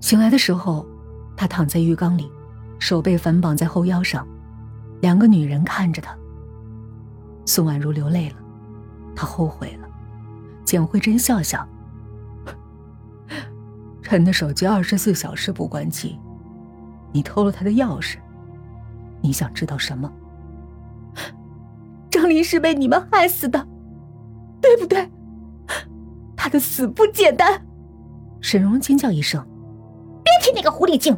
醒来的时候，他躺在浴缸里，手被反绑在后腰上，两个女人看着他。宋婉如流泪了，她后悔了。简慧珍笑笑：“陈的手机二十四小时不关机，你偷了他的钥匙，你想知道什么？”张林是被你们害死的，对不对？他的死不简单。沈荣尖叫一声：“别提那个狐狸精，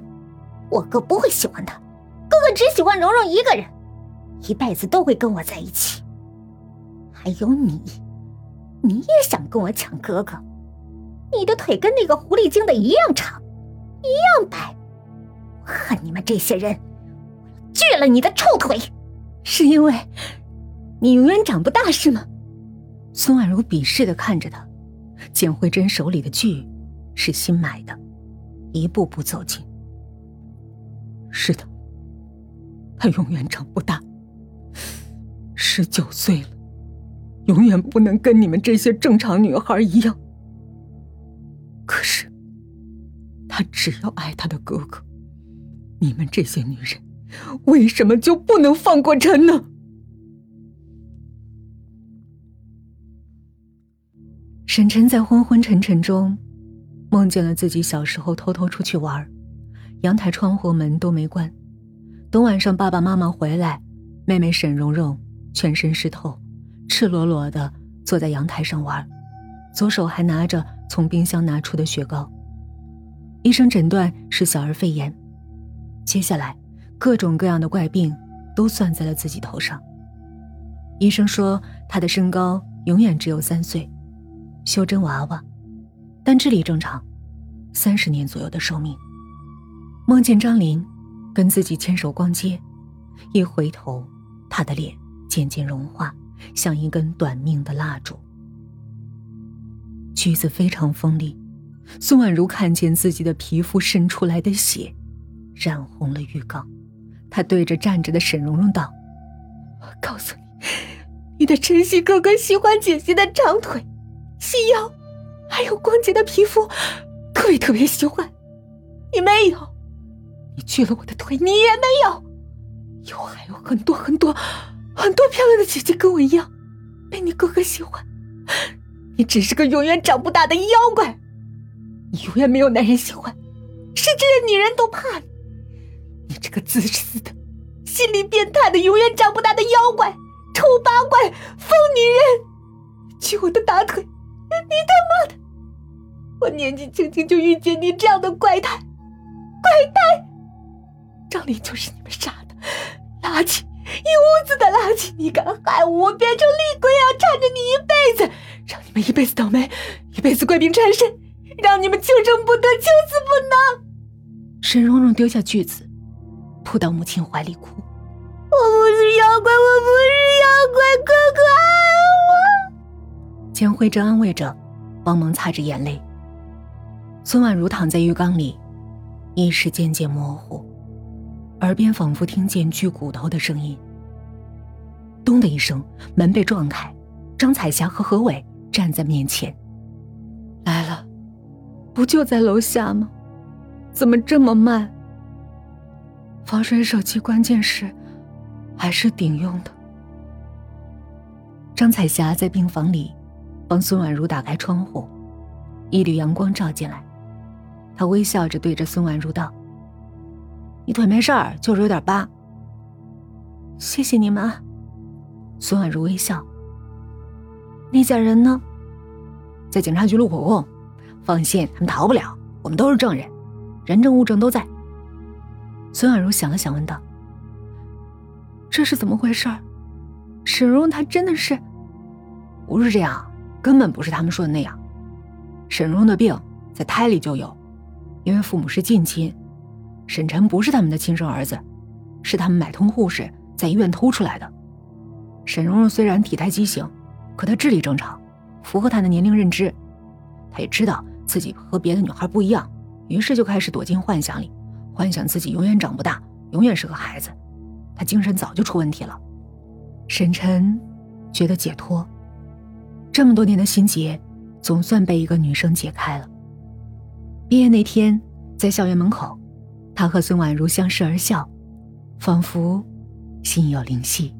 我哥不会喜欢她，哥哥只喜欢蓉蓉一个人，一辈子都会跟我在一起。还有你，你也想跟我抢哥哥？你的腿跟那个狐狸精的一样长，一样白。我恨你们这些人，我锯了你的臭腿！是因为你永远长不大是吗？”孙婉如鄙视的看着他，简慧珍手里的锯。是新买的，一步步走近。是的，他永远长不大。十九岁了，永远不能跟你们这些正常女孩一样。可是，他只要爱他的哥哥。你们这些女人，为什么就不能放过陈呢？沈晨在昏昏沉沉中。梦见了自己小时候偷偷出去玩，阳台窗户门都没关。等晚上爸爸妈妈回来，妹妹沈蓉蓉全身湿透，赤裸裸的坐在阳台上玩，左手还拿着从冰箱拿出的雪糕。医生诊断是小儿肺炎，接下来各种各样的怪病都算在了自己头上。医生说他的身高永远只有三岁，修真娃娃。但智力正常，三十年左右的寿命。梦见张林跟自己牵手逛街，一回头，他的脸渐渐融化，像一根短命的蜡烛。橘子非常锋利，孙婉如看见自己的皮肤渗出来的血，染红了浴缸。她对着站着的沈蓉蓉道：“我告诉你，你的晨曦哥哥喜欢姐姐的长腿、细腰。”还有光洁的皮肤，特别特别喜欢。你没有，你锯了我的腿，你也没有。以后还有很多很多很多漂亮的姐姐跟我一样，被你哥哥喜欢。你只是个永远长不大的妖怪，你永远没有男人喜欢，甚至连女人都怕你。你这个自私的、心理变态的、永远长不大的妖怪，丑八怪，疯女人！锯我的大腿，你他妈的！我年纪轻轻就遇见你这样的怪胎，怪胎！张林就是你们杀的，垃圾，一屋子的垃圾！你敢害我，我变成厉鬼要缠着你一辈子，让你们一辈子倒霉，一辈子怪病缠身，让你们求生不得，求死不能！沈蓉蓉丢下锯子，扑到母亲怀里哭：“我不是妖怪，我不是妖怪，哥哥爱我。”钱慧珍安慰着，帮忙擦着眼泪。孙婉如躺在浴缸里，意识渐渐模糊，耳边仿佛听见锯骨头的声音。咚的一声，门被撞开，张彩霞和何伟站在面前。来了，不就在楼下吗？怎么这么慢？防水手机关键是还是顶用的。张彩霞在病房里帮孙婉如打开窗户，一缕阳光照进来。他微笑着对着孙婉如道：“你腿没事儿，就是有点疤。谢谢你们。”孙婉如微笑。那家人呢？在警察局录口供，放心，他们逃不了。我们都是证人，人证物证都在。孙婉如想了想，问道：“这是怎么回事？沈荣她真的是……不是这样，根本不是他们说的那样。沈荣的病在胎里就有。”因为父母是近亲，沈晨不是他们的亲生儿子，是他们买通护士在医院偷出来的。沈蓉蓉虽然体态畸形，可她智力正常，符合她的年龄认知。她也知道自己和别的女孩不一样，于是就开始躲进幻想里，幻想自己永远长不大，永远是个孩子。她精神早就出问题了。沈晨觉得解脱，这么多年的心结，总算被一个女生解开了。毕业那天，在校园门口，他和孙婉如相视而笑，仿佛心有灵犀。